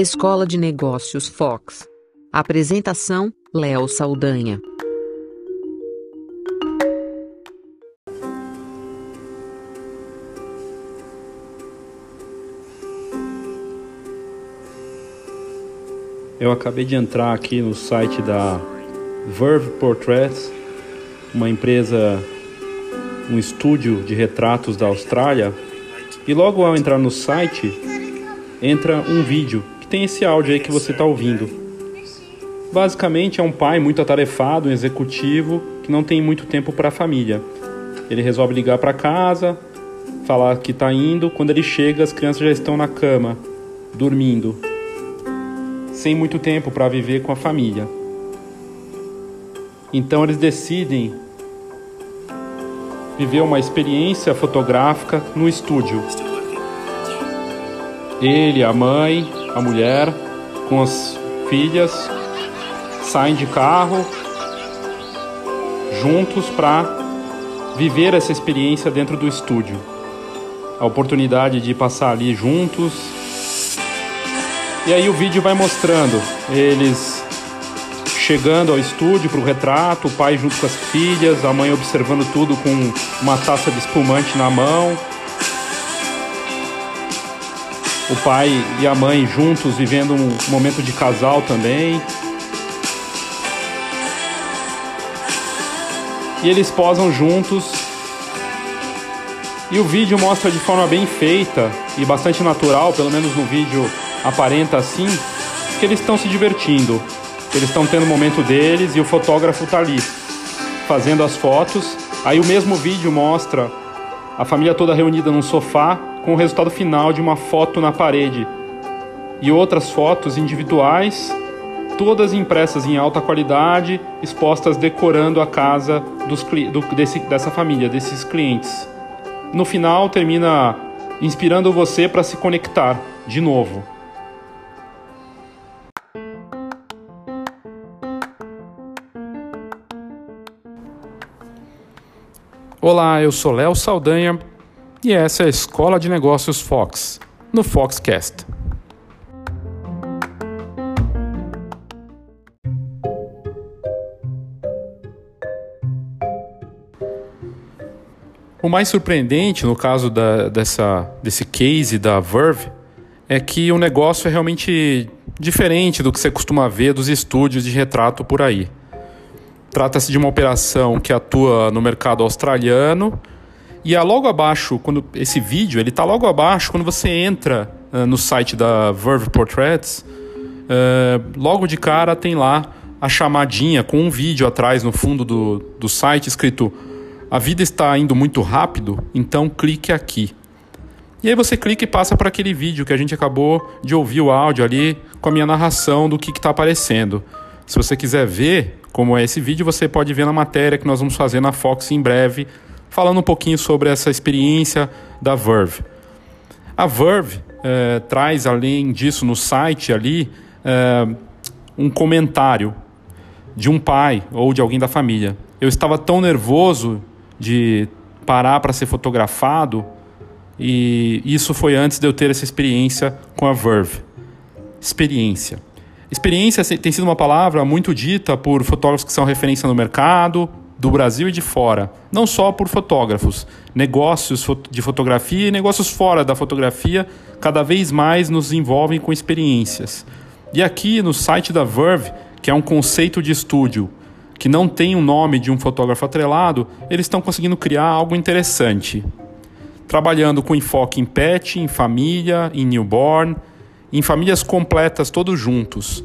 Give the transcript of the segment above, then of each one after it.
Escola de Negócios Fox. Apresentação: Léo Saldanha. Eu acabei de entrar aqui no site da Verve Portraits, uma empresa, um estúdio de retratos da Austrália, e logo ao entrar no site, entra um vídeo tem esse áudio aí que você está ouvindo. Basicamente é um pai muito atarefado, um executivo que não tem muito tempo para a família. Ele resolve ligar para casa, falar que está indo. Quando ele chega, as crianças já estão na cama, dormindo sem muito tempo para viver com a família. Então eles decidem viver uma experiência fotográfica no estúdio. Ele, a mãe, a mulher, com as filhas, saem de carro juntos para viver essa experiência dentro do estúdio. A oportunidade de passar ali juntos, e aí o vídeo vai mostrando eles chegando ao estúdio para o retrato, o pai junto com as filhas, a mãe observando tudo com uma taça de espumante na mão. O pai e a mãe juntos vivendo um momento de casal também. E eles posam juntos. E o vídeo mostra de forma bem feita e bastante natural, pelo menos no vídeo aparenta assim que eles estão se divertindo, eles estão tendo o momento deles e o fotógrafo está ali fazendo as fotos. Aí o mesmo vídeo mostra a família toda reunida num sofá com o resultado final de uma foto na parede e outras fotos individuais, todas impressas em alta qualidade, expostas decorando a casa dos, do, desse, dessa família, desses clientes. No final termina inspirando você para se conectar de novo. Olá, eu sou Léo Saldanha e essa é a Escola de Negócios Fox, no Foxcast. O mais surpreendente no caso da, dessa, desse case da Verve é que o negócio é realmente diferente do que você costuma ver dos estúdios de retrato por aí. Trata-se de uma operação que atua no mercado australiano. E é logo abaixo, quando esse vídeo, ele está logo abaixo quando você entra uh, no site da Verve Portraits. Uh, logo de cara tem lá a chamadinha com um vídeo atrás no fundo do, do site escrito A vida está indo muito rápido, então clique aqui. E aí você clica e passa para aquele vídeo que a gente acabou de ouvir o áudio ali com a minha narração do que está aparecendo. Se você quiser ver como é esse vídeo, você pode ver na matéria que nós vamos fazer na Fox em breve, falando um pouquinho sobre essa experiência da Verve. A Verve é, traz, além disso, no site ali, é, um comentário de um pai ou de alguém da família. Eu estava tão nervoso de parar para ser fotografado e isso foi antes de eu ter essa experiência com a Verve. Experiência. Experiência tem sido uma palavra muito dita por fotógrafos que são referência no mercado, do Brasil e de fora. Não só por fotógrafos. Negócios de fotografia e negócios fora da fotografia cada vez mais nos envolvem com experiências. E aqui no site da Verve, que é um conceito de estúdio que não tem o nome de um fotógrafo atrelado, eles estão conseguindo criar algo interessante. Trabalhando com enfoque em pet, em família, em newborn, em famílias completas, todos juntos.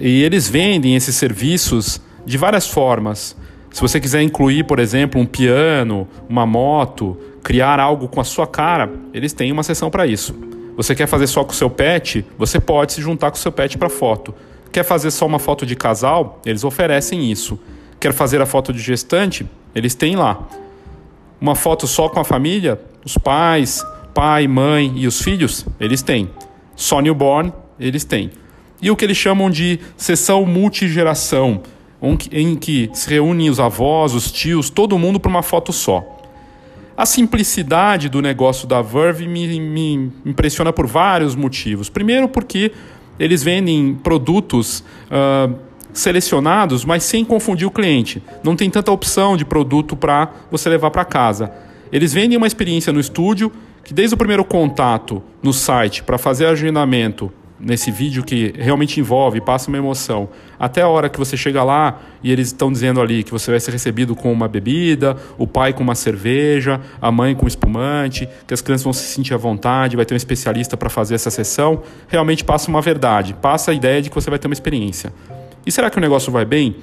E eles vendem esses serviços de várias formas. Se você quiser incluir, por exemplo, um piano, uma moto, criar algo com a sua cara, eles têm uma seção para isso. Você quer fazer só com o seu pet? Você pode se juntar com o seu pet para foto. Quer fazer só uma foto de casal? Eles oferecem isso. Quer fazer a foto de gestante? Eles têm lá. Uma foto só com a família? Os pais, pai, mãe e os filhos? Eles têm. Só newborn eles têm. E o que eles chamam de sessão A simplicidade do negócio da Verve me, me impressiona por vários motivos. Primeiro, porque eles vendem produtos uh, selecionados, mas sem confundir o cliente. Não tem tanta opção de produto para você levar para casa. Eles vendem uma experiência no estúdio que, desde o primeiro contato no site para fazer agendamento nesse vídeo que realmente envolve, passa uma emoção, até a hora que você chega lá e eles estão dizendo ali que você vai ser recebido com uma bebida, o pai com uma cerveja, a mãe com espumante, que as crianças vão se sentir à vontade, vai ter um especialista para fazer essa sessão, realmente passa uma verdade, passa a ideia de que você vai ter uma experiência. E será que o negócio vai bem?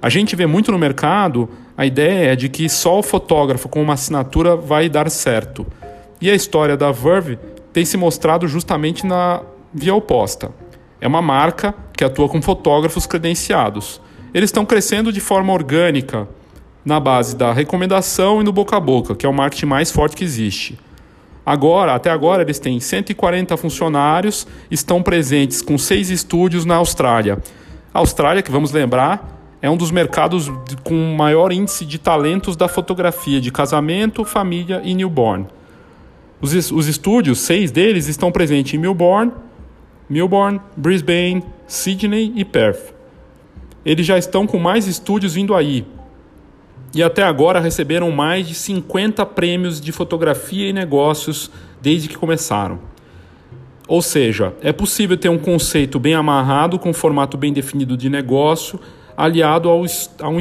A gente vê muito no mercado a ideia de que só o fotógrafo com uma assinatura vai dar certo. E a história da Verve tem se mostrado justamente na via oposta. É uma marca que atua com fotógrafos credenciados. Eles estão crescendo de forma orgânica na base da recomendação e no boca a boca, que é o marketing mais forte que existe. Agora, até agora, eles têm 140 funcionários, estão presentes com seis estúdios na Austrália. A Austrália, que vamos lembrar, é um dos mercados com maior índice de talentos da fotografia de casamento, família e newborn. Os, os estúdios, seis deles, estão presentes em Melbourne, Melbourne, Brisbane, Sydney e Perth. Eles já estão com mais estúdios vindo aí. E até agora receberam mais de 50 prêmios de fotografia e negócios desde que começaram. Ou seja, é possível ter um conceito bem amarrado, com um formato bem definido de negócio, aliado ao, a um,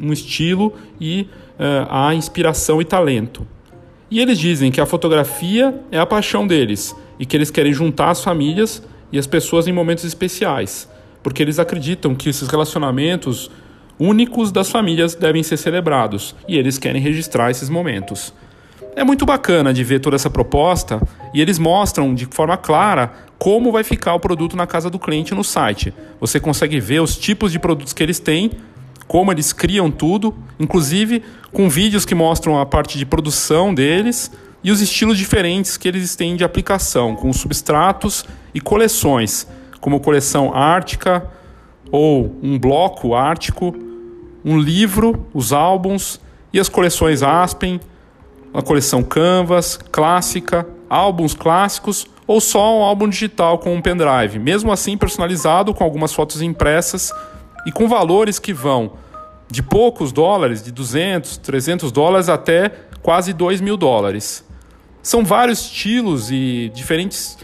um estilo e uh, à inspiração e talento. E eles dizem que a fotografia é a paixão deles e que eles querem juntar as famílias e as pessoas em momentos especiais, porque eles acreditam que esses relacionamentos únicos das famílias devem ser celebrados e eles querem registrar esses momentos. É muito bacana de ver toda essa proposta e eles mostram de forma clara como vai ficar o produto na casa do cliente no site. Você consegue ver os tipos de produtos que eles têm, como eles criam tudo, inclusive com vídeos que mostram a parte de produção deles e os estilos diferentes que eles têm de aplicação, com substratos e coleções, como coleção ártica ou um bloco ártico, um livro, os álbuns e as coleções Aspen, a coleção Canvas, clássica, álbuns clássicos ou só um álbum digital com um pendrive, mesmo assim personalizado com algumas fotos impressas e com valores que vão de poucos dólares, de 200, 300 dólares até quase 2 mil dólares. São vários estilos e diferentes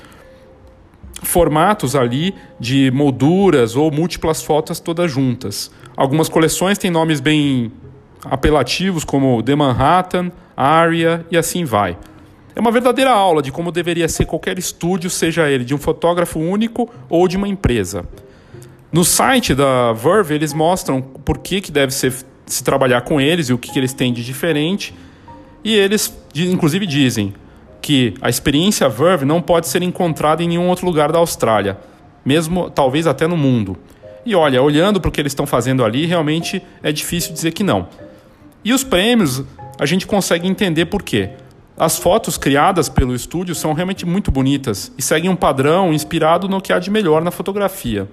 formatos ali de molduras ou múltiplas fotos todas juntas. Algumas coleções têm nomes bem apelativos como The Manhattan, Aria e assim vai. É uma verdadeira aula de como deveria ser qualquer estúdio, seja ele de um fotógrafo único ou de uma empresa. No site da Verve, eles mostram por que, que deve ser, se trabalhar com eles e o que, que eles têm de diferente. E eles, inclusive, dizem: que a experiência Verve não pode ser encontrada em nenhum outro lugar da Austrália, mesmo talvez até no mundo. E olha, olhando para o que eles estão fazendo ali, realmente é difícil dizer que não. E os prêmios, a gente consegue entender por quê. As fotos criadas pelo estúdio são realmente muito bonitas e seguem um padrão inspirado no que há de melhor na fotografia.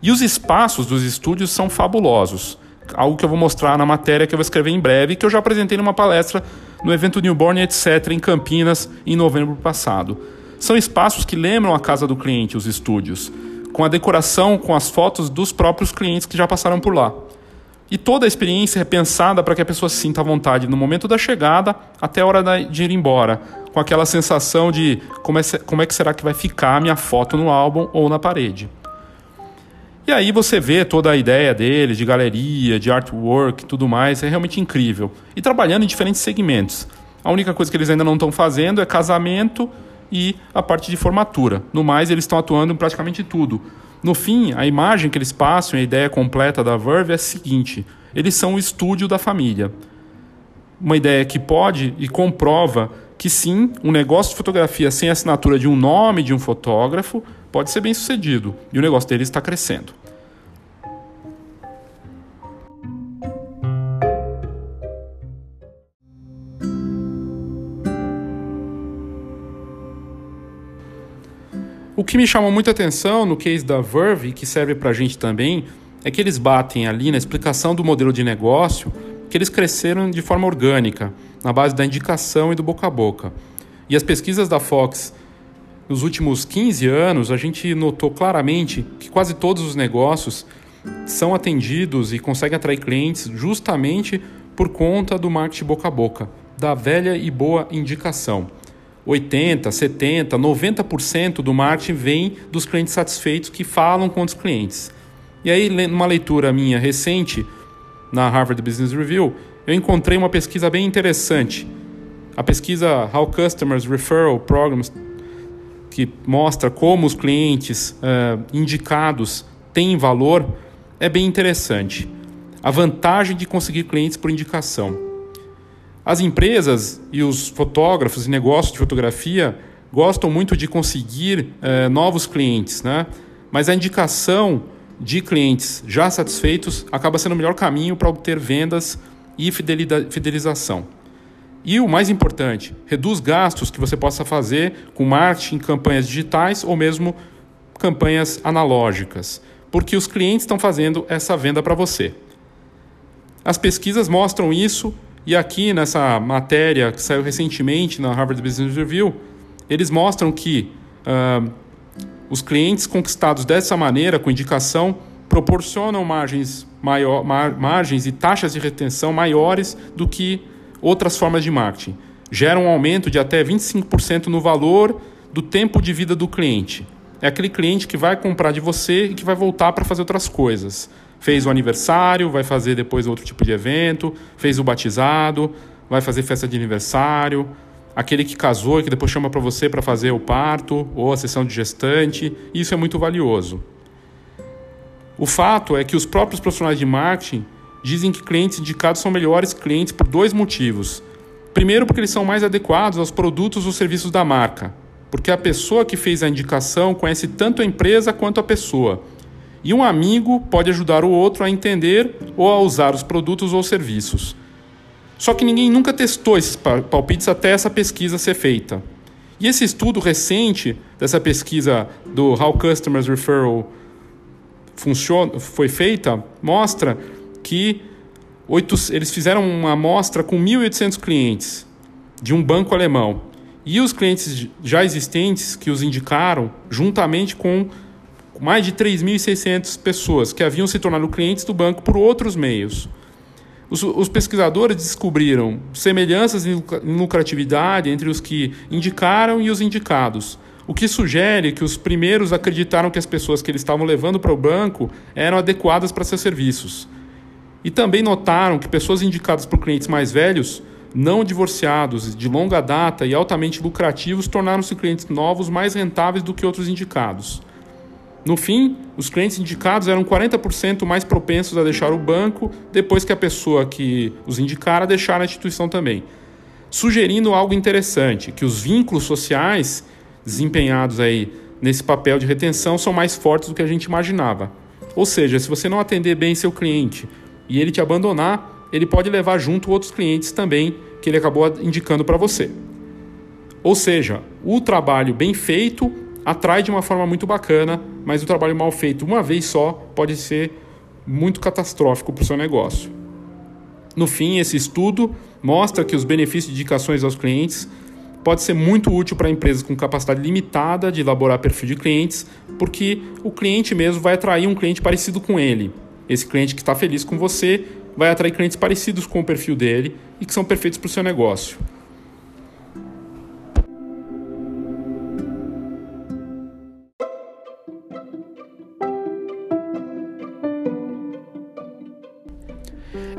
E os espaços dos estúdios são fabulosos algo que eu vou mostrar na matéria que eu vou escrever em breve, que eu já apresentei numa palestra no evento Newborn etc. em Campinas em novembro passado. São espaços que lembram a casa do cliente, os estúdios, com a decoração, com as fotos dos próprios clientes que já passaram por lá. E toda a experiência é pensada para que a pessoa sinta vontade no momento da chegada até a hora de ir embora, com aquela sensação de como é, como é que será que vai ficar a minha foto no álbum ou na parede. E aí você vê toda a ideia deles de galeria, de artwork e tudo mais, é realmente incrível. E trabalhando em diferentes segmentos. A única coisa que eles ainda não estão fazendo é casamento e a parte de formatura. No mais, eles estão atuando em praticamente tudo. No fim, a imagem que eles passam, a ideia completa da Verve é a seguinte: eles são o estúdio da família. Uma ideia que pode e comprova que sim, um negócio de fotografia sem assinatura de um nome de um fotógrafo pode ser bem sucedido e o negócio deles está crescendo. O que me chamou muita atenção no case da Verve, que serve para a gente também, é que eles batem ali na explicação do modelo de negócio que eles cresceram de forma orgânica, na base da indicação e do boca a boca. E as pesquisas da Fox nos últimos 15 anos, a gente notou claramente que quase todos os negócios são atendidos e conseguem atrair clientes justamente por conta do marketing boca a boca, da velha e boa indicação. 80, 70, 90% do marketing vem dos clientes satisfeitos que falam com os clientes. E aí, numa leitura minha recente na Harvard Business Review, eu encontrei uma pesquisa bem interessante. A pesquisa How Customers Referral Programs, que mostra como os clientes uh, indicados têm valor, é bem interessante. A vantagem de conseguir clientes por indicação. As empresas e os fotógrafos e negócios de fotografia gostam muito de conseguir uh, novos clientes, né? mas a indicação de clientes já satisfeitos acaba sendo o melhor caminho para obter vendas e fidelização. E o mais importante, reduz gastos que você possa fazer com marketing, campanhas digitais ou mesmo campanhas analógicas, porque os clientes estão fazendo essa venda para você. As pesquisas mostram isso e aqui nessa matéria que saiu recentemente na Harvard Business Review, eles mostram que uh, os clientes conquistados dessa maneira, com indicação, proporcionam margens, maior, mar, margens e taxas de retenção maiores do que outras formas de marketing. Geram um aumento de até 25% no valor do tempo de vida do cliente. É aquele cliente que vai comprar de você e que vai voltar para fazer outras coisas. Fez o aniversário, vai fazer depois outro tipo de evento, fez o batizado, vai fazer festa de aniversário, aquele que casou e que depois chama para você para fazer o parto ou a sessão de gestante. Isso é muito valioso. O fato é que os próprios profissionais de marketing dizem que clientes indicados são melhores clientes por dois motivos. Primeiro, porque eles são mais adequados aos produtos ou serviços da marca, porque a pessoa que fez a indicação conhece tanto a empresa quanto a pessoa. E um amigo pode ajudar o outro a entender ou a usar os produtos ou serviços. Só que ninguém nunca testou esses palpites até essa pesquisa ser feita. E esse estudo recente dessa pesquisa do How Customers Referral funciona, foi feita mostra que oito, eles fizeram uma amostra com 1.800 clientes de um banco alemão. E os clientes já existentes que os indicaram, juntamente com mais de 3.600 pessoas que haviam se tornado clientes do banco por outros meios. Os, os pesquisadores descobriram semelhanças em lucratividade entre os que indicaram e os indicados, o que sugere que os primeiros acreditaram que as pessoas que eles estavam levando para o banco eram adequadas para seus serviços. E também notaram que pessoas indicadas por clientes mais velhos, não divorciados, de longa data e altamente lucrativos, tornaram-se clientes novos mais rentáveis do que outros indicados. No fim, os clientes indicados eram 40% mais propensos a deixar o banco depois que a pessoa que os indicara deixar a instituição também. Sugerindo algo interessante, que os vínculos sociais desempenhados aí nesse papel de retenção são mais fortes do que a gente imaginava. Ou seja, se você não atender bem seu cliente e ele te abandonar, ele pode levar junto outros clientes também que ele acabou indicando para você. Ou seja, o trabalho bem feito atrai de uma forma muito bacana, mas o trabalho mal feito uma vez só pode ser muito catastrófico para o seu negócio. No fim, esse estudo mostra que os benefícios de indicações aos clientes pode ser muito útil para empresas com capacidade limitada de elaborar perfil de clientes, porque o cliente mesmo vai atrair um cliente parecido com ele. Esse cliente que está feliz com você vai atrair clientes parecidos com o perfil dele e que são perfeitos para o seu negócio.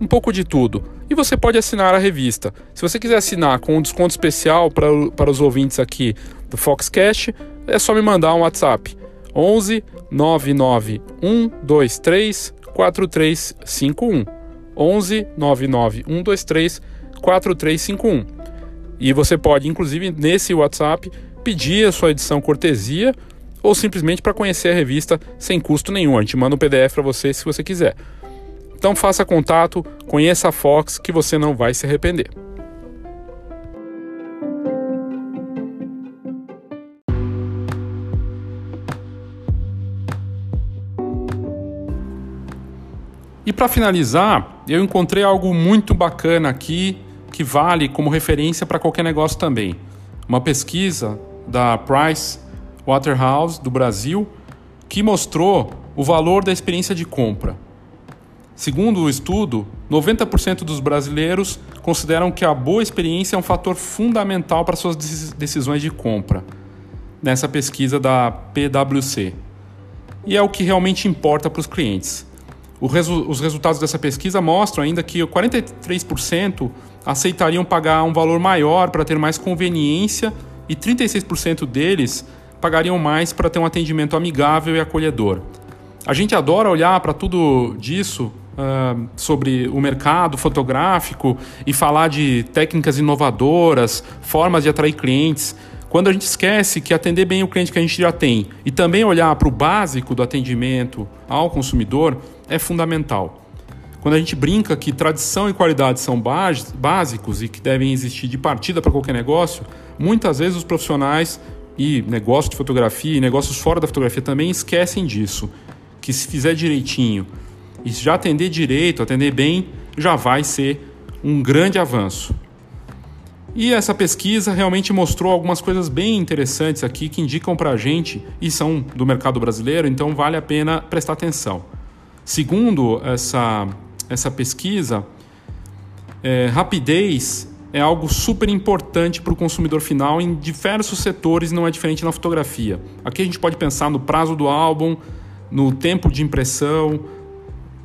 um pouco de tudo. E você pode assinar a revista. Se você quiser assinar com um desconto especial para, para os ouvintes aqui do Foxcast, é só me mandar um WhatsApp. 11 99 123 4351. 11 99 123 4351. E você pode, inclusive, nesse WhatsApp, pedir a sua edição cortesia ou simplesmente para conhecer a revista sem custo nenhum. A gente manda um PDF para você se você quiser. Então faça contato, conheça a Fox que você não vai se arrepender. E para finalizar, eu encontrei algo muito bacana aqui que vale como referência para qualquer negócio também. Uma pesquisa da Price Waterhouse do Brasil que mostrou o valor da experiência de compra. Segundo o estudo, 90% dos brasileiros consideram que a boa experiência é um fator fundamental para suas decisões de compra, nessa pesquisa da PwC. E é o que realmente importa para os clientes. Resu os resultados dessa pesquisa mostram ainda que 43% aceitariam pagar um valor maior para ter mais conveniência e 36% deles pagariam mais para ter um atendimento amigável e acolhedor. A gente adora olhar para tudo disso uh, sobre o mercado fotográfico e falar de técnicas inovadoras, formas de atrair clientes. Quando a gente esquece que atender bem o cliente que a gente já tem e também olhar para o básico do atendimento ao consumidor é fundamental. Quando a gente brinca que tradição e qualidade são básicos e que devem existir de partida para qualquer negócio, muitas vezes os profissionais e negócios de fotografia e negócios fora da fotografia também esquecem disso. Que se fizer direitinho e já atender direito, atender bem, já vai ser um grande avanço. E essa pesquisa realmente mostrou algumas coisas bem interessantes aqui que indicam para a gente e são do mercado brasileiro, então vale a pena prestar atenção. Segundo essa, essa pesquisa, é, rapidez é algo super importante para o consumidor final em diversos setores, não é diferente na fotografia. Aqui a gente pode pensar no prazo do álbum, no tempo de impressão,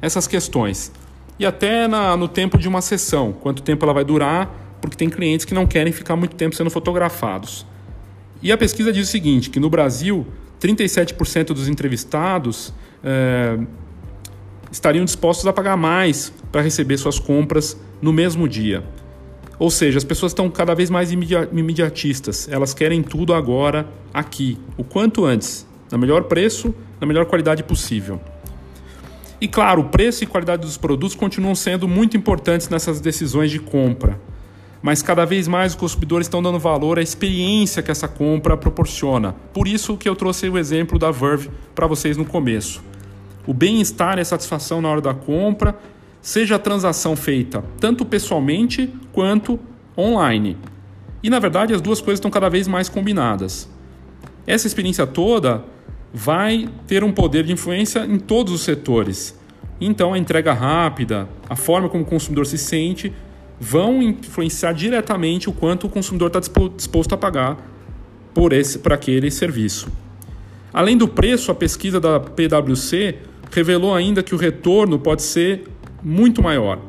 essas questões. E até na, no tempo de uma sessão, quanto tempo ela vai durar porque tem clientes que não querem ficar muito tempo sendo fotografados. E a pesquisa diz o seguinte, que no Brasil, 37% dos entrevistados é, estariam dispostos a pagar mais para receber suas compras no mesmo dia. Ou seja, as pessoas estão cada vez mais imediatistas, elas querem tudo agora, aqui, o quanto antes, na melhor preço, na melhor qualidade possível. E claro, o preço e qualidade dos produtos continuam sendo muito importantes nessas decisões de compra mas cada vez mais os consumidores estão dando valor à experiência que essa compra proporciona. Por isso que eu trouxe o exemplo da Verve para vocês no começo. O bem-estar e a satisfação na hora da compra, seja a transação feita tanto pessoalmente quanto online. E na verdade as duas coisas estão cada vez mais combinadas. Essa experiência toda vai ter um poder de influência em todos os setores. Então a entrega rápida, a forma como o consumidor se sente vão influenciar diretamente o quanto o consumidor está disposto a pagar por, esse, por aquele serviço. Além do preço, a pesquisa da PwC revelou ainda que o retorno pode ser muito maior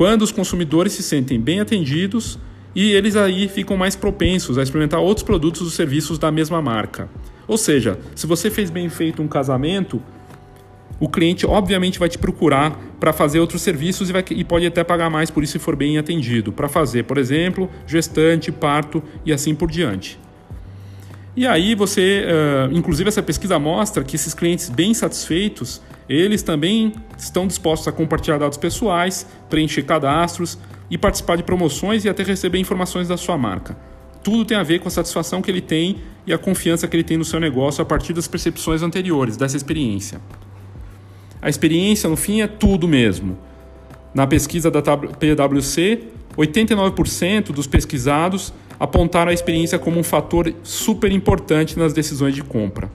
quando os consumidores se sentem bem atendidos e eles aí ficam mais propensos a experimentar outros produtos ou serviços da mesma marca. Ou seja, se você fez bem feito um casamento, o cliente obviamente vai te procurar para fazer outros serviços e, vai, e, pode até pagar mais por isso se for bem atendido, para fazer, por exemplo, gestante, parto e assim por diante. E aí você, uh, inclusive essa pesquisa mostra que esses clientes bem satisfeitos, eles também estão dispostos a compartilhar dados pessoais, preencher cadastros e participar de promoções e até receber informações da sua marca. Tudo tem a ver com a satisfação que ele tem e a confiança que ele tem no seu negócio a partir das percepções anteriores dessa experiência. A experiência, no fim, é tudo mesmo. Na pesquisa da PwC, 89% dos pesquisados apontaram a experiência como um fator super importante nas decisões de compra.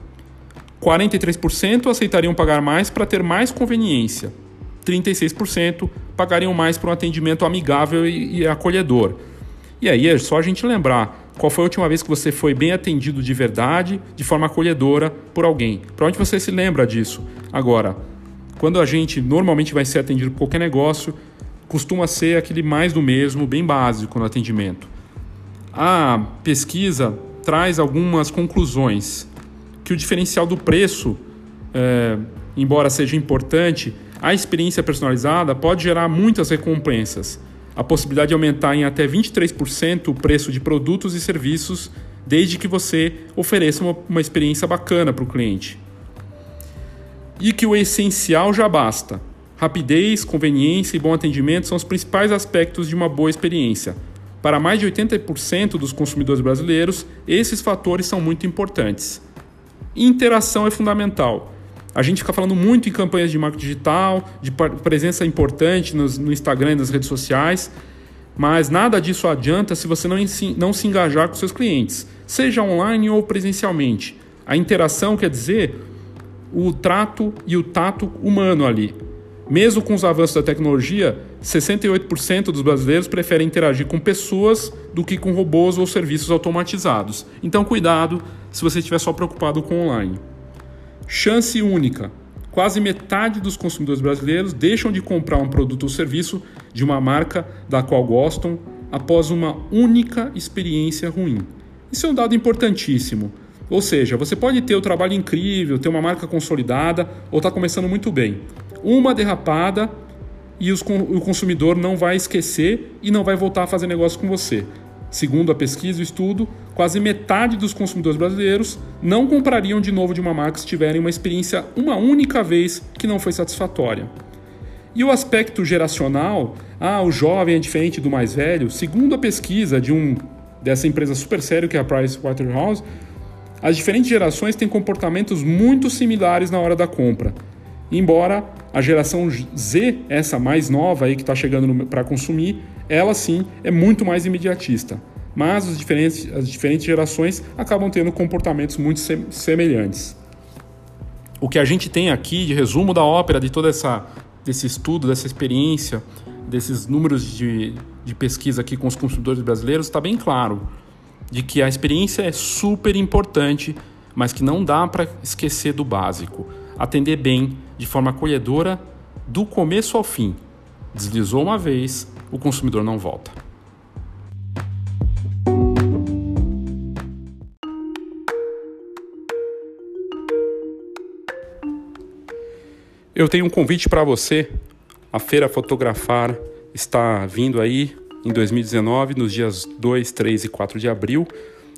43% aceitariam pagar mais para ter mais conveniência. 36% pagariam mais por um atendimento amigável e acolhedor. E aí é só a gente lembrar qual foi a última vez que você foi bem atendido de verdade, de forma acolhedora por alguém. Provavelmente você se lembra disso. Agora, quando a gente normalmente vai ser atendido por qualquer negócio, costuma ser aquele mais do mesmo, bem básico no atendimento. A pesquisa traz algumas conclusões que o diferencial do preço, é, embora seja importante, a experiência personalizada pode gerar muitas recompensas. A possibilidade de aumentar em até 23% o preço de produtos e serviços, desde que você ofereça uma, uma experiência bacana para o cliente. E que o essencial já basta. Rapidez, conveniência e bom atendimento são os principais aspectos de uma boa experiência. Para mais de 80% dos consumidores brasileiros, esses fatores são muito importantes. Interação é fundamental. A gente fica falando muito em campanhas de marketing digital, de presença importante no Instagram e nas redes sociais, mas nada disso adianta se você não, não se engajar com seus clientes, seja online ou presencialmente. A interação quer dizer o trato e o tato humano ali. Mesmo com os avanços da tecnologia, 68% dos brasileiros preferem interagir com pessoas do que com robôs ou serviços automatizados. Então, cuidado se você estiver só preocupado com online. Chance única. Quase metade dos consumidores brasileiros deixam de comprar um produto ou serviço de uma marca da qual gostam após uma única experiência ruim. Isso é um dado importantíssimo. Ou seja, você pode ter o um trabalho incrível, ter uma marca consolidada ou estar tá começando muito bem. Uma derrapada e os, o consumidor não vai esquecer e não vai voltar a fazer negócio com você. Segundo a pesquisa e o estudo, quase metade dos consumidores brasileiros não comprariam de novo de uma marca se tiverem uma experiência uma única vez que não foi satisfatória. E o aspecto geracional, ah, o jovem é diferente do mais velho, segundo a pesquisa de um dessa empresa super séria que é a Pricewaterhouse, as diferentes gerações têm comportamentos muito similares na hora da compra. Embora a geração Z, essa mais nova aí que está chegando para consumir, ela sim é muito mais imediatista. Mas as diferentes, as diferentes gerações acabam tendo comportamentos muito semelhantes. O que a gente tem aqui de resumo da ópera, de todo essa, desse estudo, dessa experiência, desses números de, de pesquisa aqui com os consumidores brasileiros, está bem claro de que a experiência é super importante, mas que não dá para esquecer do básico. Atender bem, de forma acolhedora, do começo ao fim. Deslizou uma vez, o consumidor não volta. Eu tenho um convite para você. A Feira Fotografar está vindo aí em 2019, nos dias 2, 3 e 4 de abril,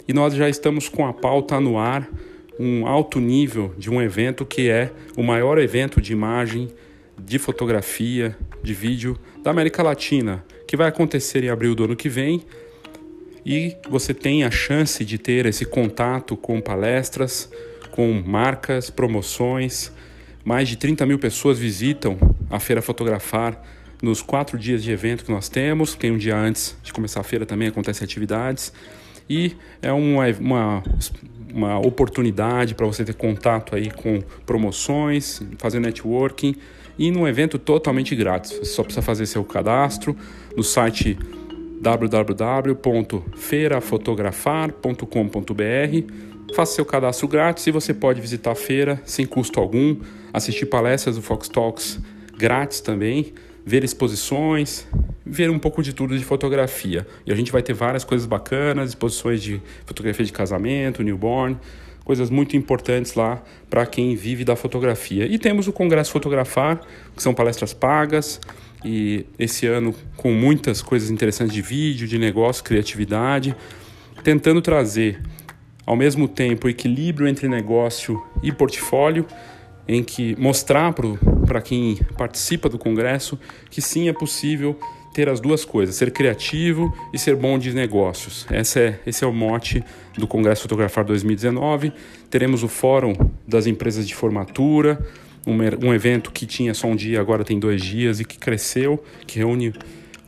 e nós já estamos com a pauta no ar, um alto nível de um evento que é o maior evento de imagem, de fotografia, de vídeo da América Latina, que vai acontecer em abril do ano que vem. E você tem a chance de ter esse contato com palestras, com marcas, promoções. Mais de 30 mil pessoas visitam a Feira Fotografar nos quatro dias de evento que nós temos. Tem um dia antes de começar a feira também, acontecem atividades. E é uma, uma, uma oportunidade para você ter contato aí com promoções, fazer networking e num evento totalmente grátis. Você só precisa fazer seu cadastro no site www.feirafotografar.com.br. Faça seu cadastro grátis e você pode visitar a feira sem custo algum, assistir palestras do Fox Talks grátis também, ver exposições, ver um pouco de tudo de fotografia. E a gente vai ter várias coisas bacanas, exposições de fotografia de casamento, newborn, coisas muito importantes lá para quem vive da fotografia. E temos o Congresso Fotografar, que são palestras pagas, e esse ano com muitas coisas interessantes de vídeo, de negócio, criatividade, tentando trazer ao mesmo tempo equilíbrio entre negócio e portfólio, em que mostrar para quem participa do congresso que sim é possível ter as duas coisas, ser criativo e ser bom de negócios. Esse é, esse é o mote do Congresso Fotografar 2019. Teremos o Fórum das Empresas de Formatura, um, um evento que tinha só um dia, agora tem dois dias e que cresceu, que reúne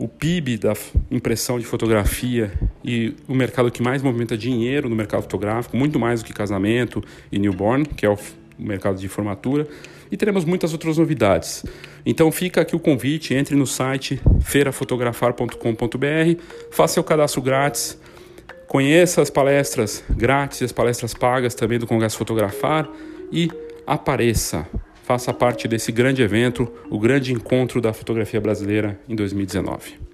o PIB da impressão de fotografia e o mercado que mais movimenta dinheiro no mercado fotográfico, muito mais do que casamento e newborn, que é o mercado de formatura e teremos muitas outras novidades. Então fica aqui o convite, entre no site feirafotografar.com.br, faça seu cadastro grátis, conheça as palestras grátis as palestras pagas também do Congresso Fotografar e apareça. Faça parte desse grande evento, o grande encontro da fotografia brasileira em 2019.